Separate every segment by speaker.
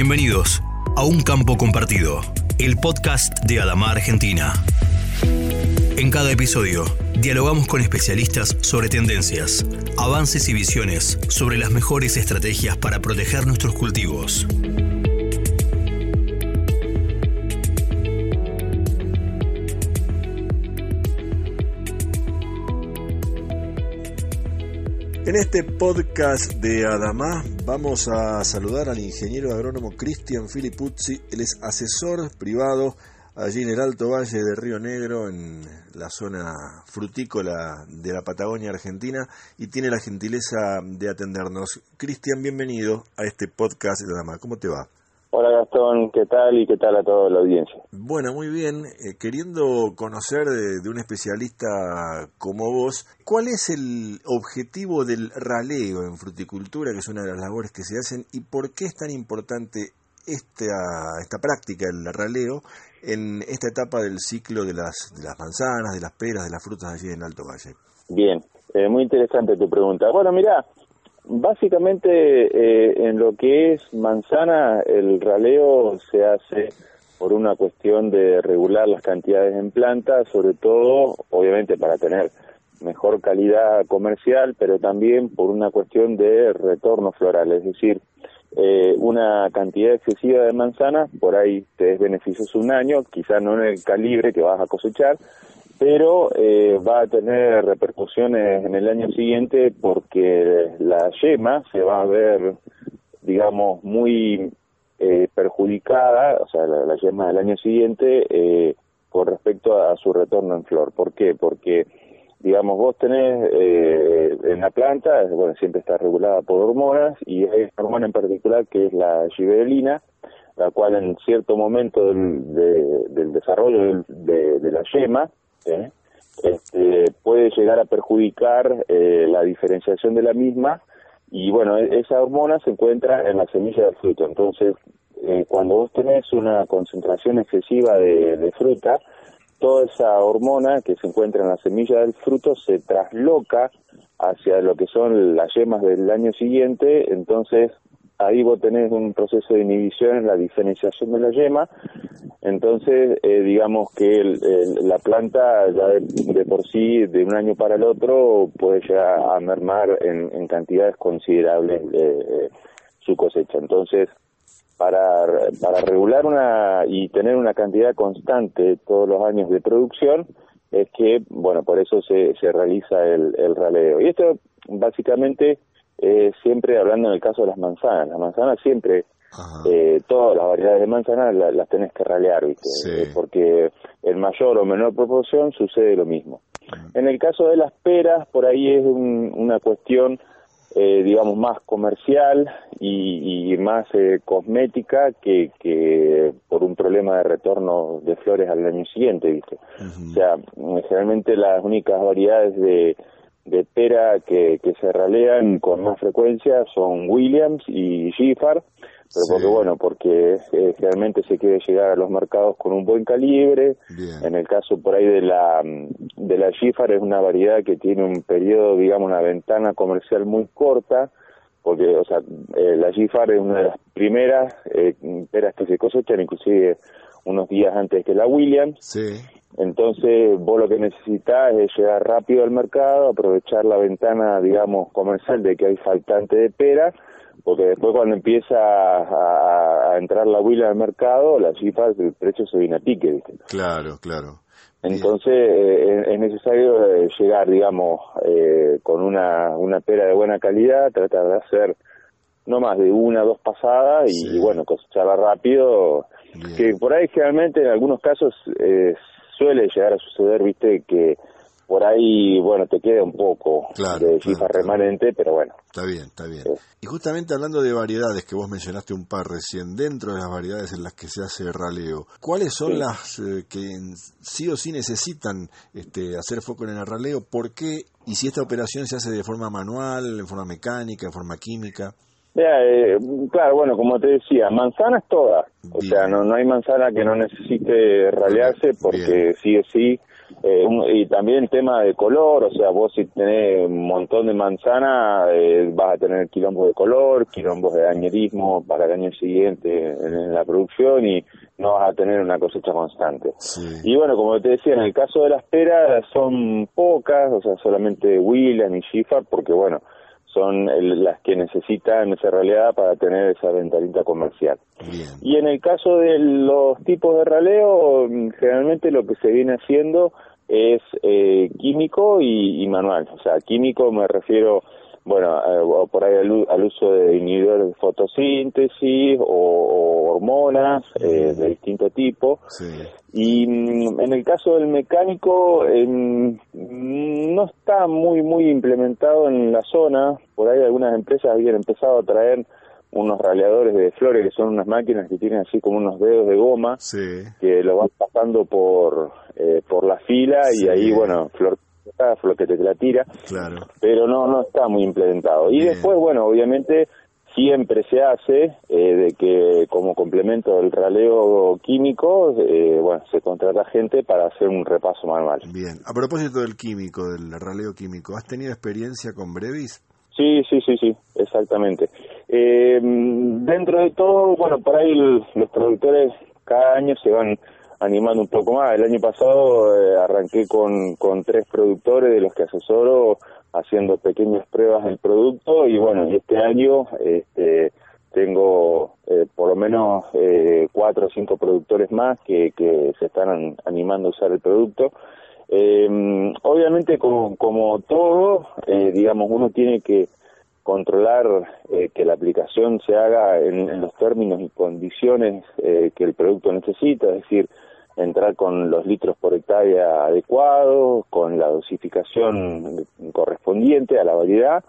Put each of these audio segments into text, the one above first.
Speaker 1: Bienvenidos a Un Campo Compartido, el podcast de Adama Argentina. En cada episodio, dialogamos con especialistas sobre tendencias, avances y visiones sobre las mejores estrategias para proteger nuestros cultivos.
Speaker 2: En este podcast de Adamá vamos a saludar al ingeniero agrónomo Cristian Filipuzzi, él es asesor privado allí en el Alto Valle de Río Negro, en la zona frutícola de la Patagonia Argentina, y tiene la gentileza de atendernos. Cristian, bienvenido a este podcast de Adamá. ¿Cómo te va?
Speaker 3: Hola Gastón, ¿qué tal y qué tal a toda la audiencia?
Speaker 2: Bueno, muy bien. Eh, queriendo conocer de, un especialista como vos, ¿cuál es el objetivo del raleo en fruticultura, que es una de las labores que se hacen, y por qué es tan importante esta, esta práctica, el raleo, en esta etapa del ciclo de las, de las manzanas, de las peras, de las frutas allí en Alto Valle?
Speaker 3: Bien, eh, muy interesante tu pregunta. Bueno, mira, Básicamente, eh, en lo que es manzana, el raleo se hace por una cuestión de regular las cantidades en planta, sobre todo, obviamente, para tener mejor calidad comercial, pero también por una cuestión de retorno floral, es decir, eh, una cantidad excesiva de manzanas, por ahí te es beneficioso un año, quizás no en el calibre que vas a cosechar, pero eh, va a tener repercusiones en el año siguiente porque la yema se va a ver, digamos, muy eh, perjudicada, o sea, la, yema del año siguiente, eh, con respecto a, su retorno en flor. ¿Por qué? Porque, digamos, vos tenés eh, en la planta, bueno, siempre está regulada por hormonas, y hay una hormona en particular que es la gibelina, la cual en cierto momento del, del desarrollo de, de la yema, este, puede llegar a perjudicar eh, la diferenciación de la misma y bueno, e-, esa hormona se encuentra en la semilla del fruto. Entonces, eh, cuando vos tenés una concentración excesiva de, fruta, toda esa hormona que se encuentra en la semilla del fruto se trasloca hacia lo que son las yemas del año siguiente, entonces ahí vos tenés un proceso de inhibición en la diferenciación de la yema entonces, eh, digamos que la planta ya de, por sí, de un año para el otro, puede llegar a mermar en, cantidades considerables eh, su cosecha. Entonces, para, para regular una y tener una cantidad constante todos los años de producción, es que, bueno, por eso se, se realiza el, el raleo. Y esto, básicamente, siempre hablando en el caso de las manzanas. Las manzanas siempre eh, todas las variedades de manzana las tenés que ralear, ¿viste? Eh, porque en mayor o menor proporción sucede lo mismo. En el caso de las peras, por ahí es una cuestión, eh, digamos, más comercial y, más eh, cosmética que, que, por un problema de retorno de flores al año siguiente, ¿viste? O sea, generalmente las únicas variedades de, de pera que, que se ralean con más frecuencia son Williams y Giffard, pero porque bueno, porque eh, generalmente se quiere llegar a los mercados con un buen calibre. En el caso por ahí de la de la Gifar es una variedad que tiene un periodo, digamos, una ventana comercial muy corta, porque, o sea, eh, la Gifar es una de las primeras eh, peras que se cosechan, inclusive unos días antes que la Williams. Sí. Entonces, vos lo que necesitas es llegar rápido al mercado, aprovechar la ventana, digamos, comercial de que hay faltante de pera porque después cuando empieza a, entrar la huila al mercado, las cifras, el precio se viene a pique, ¿viste?
Speaker 2: Claro, claro.
Speaker 3: Entonces eh, es necesario eh, llegar, digamos, eh, con una, una pera de buena calidad, tratar de hacer no más de una dos pasadas y, bueno, cosecharla rápido, que por ahí generalmente en algunos casos suele llegar a suceder, viste, que por ahí, bueno, te queda un poco de cifra remanente, pero bueno.
Speaker 2: Está bien, está bien. Y justamente hablando de variedades, que vos mencionaste un par recién, dentro de las variedades en las que se hace raleo, ¿cuáles son las eh, que sí o sí necesitan este, hacer foco en el raleo? ¿Por qué? Y si esta operación se hace de forma manual, en forma mecánica, en forma química.
Speaker 3: Eh, claro, bueno, como te decía, manzanas todas. O sea, no, no hay manzana que no necesite ralearse porque sí o sí eh, y también el tema de color, o sea, vos si tenés un montón de manzana, eh, vas a tener quilombos de color, quilombos de dañerismo para el año siguiente en, la producción y no vas a tener una cosecha constante. Y bueno, como te decía, en el caso de las peras son pocas, o sea, solamente William y Schiffer, porque bueno, son las que necesitan esa realidad para tener esa ventanita comercial. Y en el caso de los tipos de raleo, generalmente lo que se viene haciendo es eh, químico y, manual. O sea, químico me refiero, bueno, eh, por ahí al, uso de inhibidores de fotosíntesis o, hormonas eh, de distinto tipo. Y mm, en el caso del mecánico, no está muy, muy implementado en la zona. Por ahí algunas empresas habían empezado a traer unos raleadores de flores que son unas máquinas que tienen así como unos dedos de goma que lo van pasando por eh, por la fila y ahí bueno flor flor que te la tira. Claro. pero no no está muy implementado. Y después bueno obviamente siempre se hace eh, de que como complemento del raleo químico eh, bueno se contrata gente para hacer un repaso manual
Speaker 2: bien a propósito del químico del raleo químico has tenido experiencia con Brevis
Speaker 3: Sí, sí, sí, sí, exactamente. Eh, dentro de todo, bueno, por ahí los productores cada año se van animando un poco más. El año pasado eh, arranqué con, con tres productores de los que asesoro haciendo pequeñas pruebas del producto y bueno, este año este, tengo eh, por lo menos eh, cuatro o cinco productores más que, que se están animando a usar el producto. Eh, obviamente, como, como todo, eh, digamos, uno tiene que controlar eh, que la aplicación se haga en, los términos y condiciones eh, que el producto necesita, es decir, entrar con los litros por hectárea adecuados, con la dosificación correspondiente a la variedad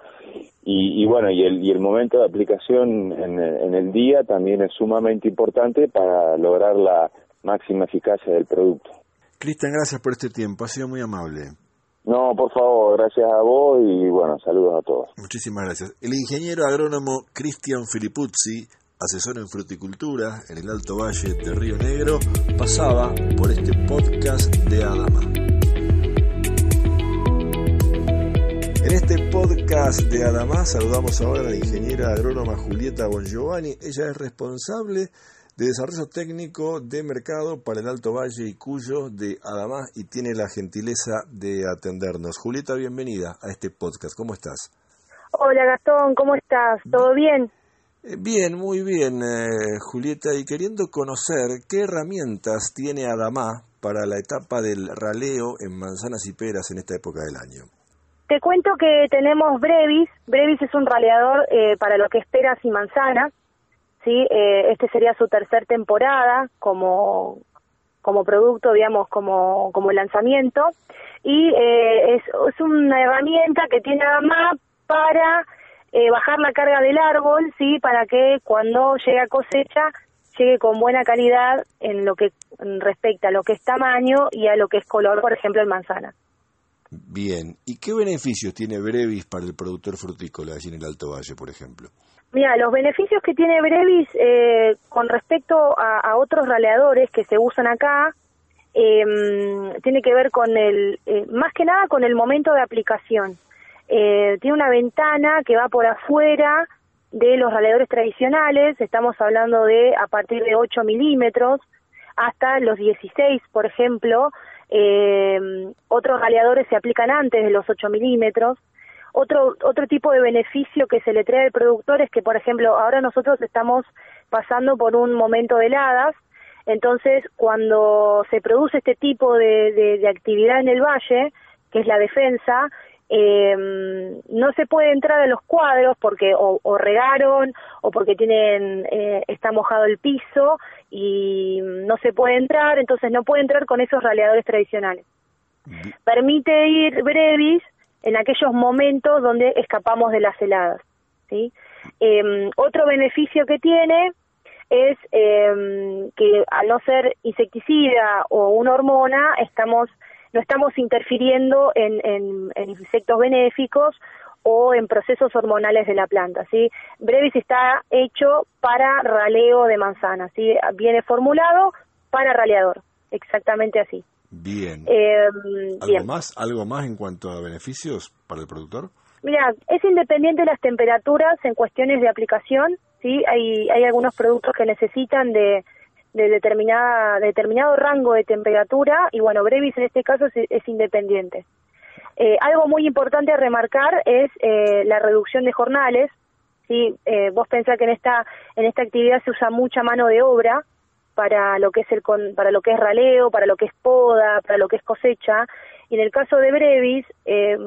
Speaker 3: y, y bueno, y el, y el momento de aplicación en, en el día también es sumamente importante para lograr la máxima eficacia del producto.
Speaker 2: Cristian, gracias por este tiempo, ha sido muy amable.
Speaker 3: No, por favor, gracias a vos y bueno, saludos a todos.
Speaker 2: Muchísimas gracias. El ingeniero agrónomo Cristian Filipuzzi, asesor en fruticultura en el Alto Valle de Río Negro, pasaba por este podcast de Adama. En este podcast de Adama saludamos ahora a la ingeniera agrónoma Julieta Bongiovanni. Ella es responsable de Desarrollo Técnico de Mercado para el Alto Valle y Cuyo de Adamás y tiene la gentileza de atendernos. Julieta, bienvenida a este podcast. ¿Cómo estás?
Speaker 4: Hola Gastón, ¿cómo estás? ¿Todo bien?
Speaker 2: Eh, bien, muy bien, eh, Julieta, y queriendo conocer qué herramientas tiene Adamás para la etapa del raleo en manzanas y peras en esta época del año.
Speaker 4: Te cuento que tenemos Brevis. Brevis es un raleador eh, para lo que es peras y manzanas. ¿sí? Eh, este sería su tercer temporada como, como producto, digamos, como, como lanzamiento. Y eh, es, es una herramienta que tiene además para eh, bajar la carga del árbol, ¿sí? Para que cuando llegue a cosecha llegue con buena calidad en lo que respecta a lo que es tamaño y a lo que es color, por ejemplo, en manzana.
Speaker 2: Bien, ¿y qué beneficios tiene Brevis para el productor frutícola allí en el Alto Valle, por ejemplo?
Speaker 4: Mira, los beneficios que tiene Brevis eh, con respecto a, otros raleadores que se usan acá, em, tiene que ver con el, eh, más que nada con el momento de aplicación. Eh, tiene una ventana que va por afuera de los raleadores tradicionales, estamos hablando de a partir de 8 milímetros hasta los 16, por ejemplo. Em, otros raleadores se aplican antes de los 8 milímetros. Otro, otro tipo de beneficio que se le trae al productor es que, por ejemplo, ahora nosotros estamos pasando por un momento de heladas, entonces cuando se produce este tipo de, actividad en el valle, que es la defensa, eh, no se puede entrar a los cuadros porque o, regaron o porque tienen eh, está mojado el piso y no se puede entrar, entonces no puede entrar con esos raleadores tradicionales. Permite ir brevis en aquellos momentos donde escapamos de las heladas. ¿sí? Eh, otro beneficio que tiene es eh, que al no ser insecticida o una hormona, estamos no estamos interfiriendo en, en, insectos benéficos o en procesos hormonales de la planta. ¿sí? Brevis está hecho para raleo de manzana, ¿sí? viene formulado para raleador, exactamente así.
Speaker 2: Bien.
Speaker 4: Eh,
Speaker 2: ¿Algo
Speaker 4: bien.
Speaker 2: más? ¿Algo más en cuanto a beneficios para el productor?
Speaker 4: Mira, es independiente de las temperaturas en cuestiones de aplicación, ¿sí? Hay, hay algunos productos que necesitan de, de determinada, determinado rango de temperatura y bueno, Brevis en este caso es, independiente. Eh, algo muy importante a remarcar es eh, la reducción de jornales, ¿sí? Eh, vos pensás que en esta, en esta actividad se usa mucha mano de obra para lo que es el con, para lo que es raleo, para lo que es poda, para lo que es cosecha, y en el caso de Brevis, eh,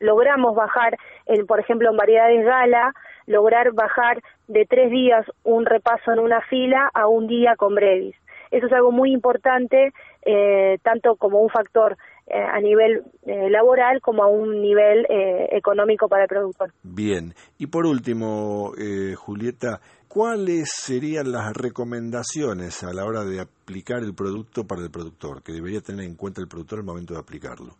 Speaker 4: logramos bajar, en, por ejemplo, en variedades gala, lograr bajar de tres días un repaso en una fila a un día con Brevis. Eso es algo muy importante, eh, tanto como un factor eh, a nivel eh, laboral como a un nivel eh, económico para el productor.
Speaker 2: Bien. Y por último, eh, Julieta, ¿cuáles serían las recomendaciones a la hora de aplicar el producto para el productor, que debería tener en cuenta el productor al momento de aplicarlo?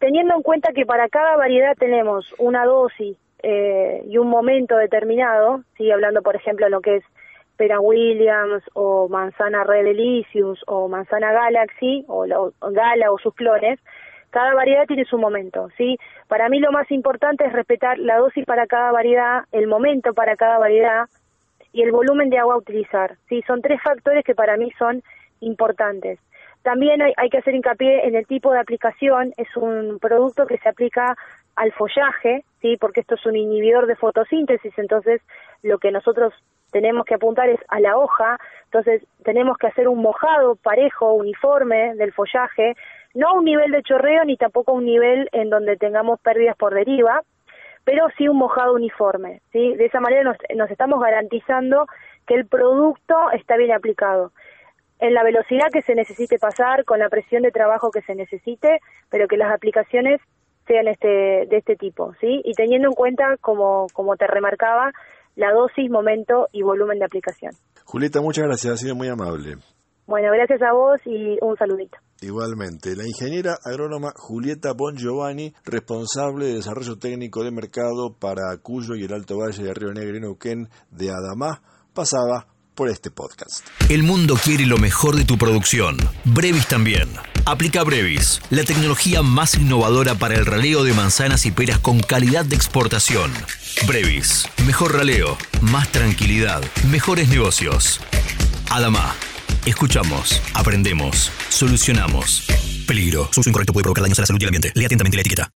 Speaker 4: Teniendo en cuenta que para cada variedad tenemos una dosis eh, y un momento determinado, ¿sí? hablando por ejemplo de lo que es Pera Williams o manzana Red Delicious o manzana Galaxy o, la, Gala o sus clones, cada variedad tiene su momento, ¿sí? Para mí lo más importante es respetar la dosis para cada variedad, el momento para cada variedad y el volumen de agua a utilizar, ¿sí? Son tres factores que para mí son importantes. También hay, hay que hacer hincapié en el tipo de aplicación, es un producto que se aplica al follaje, ¿sí? Porque esto es un inhibidor de fotosíntesis, entonces lo que nosotros tenemos que apuntar es a la hoja, entonces tenemos que hacer un mojado parejo, uniforme del follaje, no a un nivel de chorreo ni tampoco a un nivel en donde tengamos pérdidas por deriva, pero sí un mojado uniforme, ¿sí? De esa manera nos, nos estamos garantizando que el producto está bien aplicado en la velocidad que se necesite pasar, con la presión de trabajo que se necesite, pero que las aplicaciones sean este, de este tipo, ¿sí? Y teniendo en cuenta, como, como te remarcaba, la dosis, momento y volumen de aplicación.
Speaker 2: Julieta, muchas gracias, ha sido muy amable.
Speaker 4: Bueno, gracias a vos y un saludito.
Speaker 2: Igualmente, la ingeniera agrónoma Julieta Bon Giovanni, responsable de desarrollo técnico de mercado para Cuyo y el Alto Valle de Río Negro y Neuquén de Adamá, pasaba por este podcast.
Speaker 1: El mundo quiere lo mejor de tu producción. Brevis también. Aplica Brevis, la tecnología más innovadora para el raleo de manzanas y peras con calidad de exportación. Brevis, mejor raleo, más tranquilidad, mejores negocios. Adama, escuchamos, aprendemos, solucionamos. Peligro, su uso incorrecto puede provocar daños a la salud y al ambiente. Lea atentamente la etiqueta.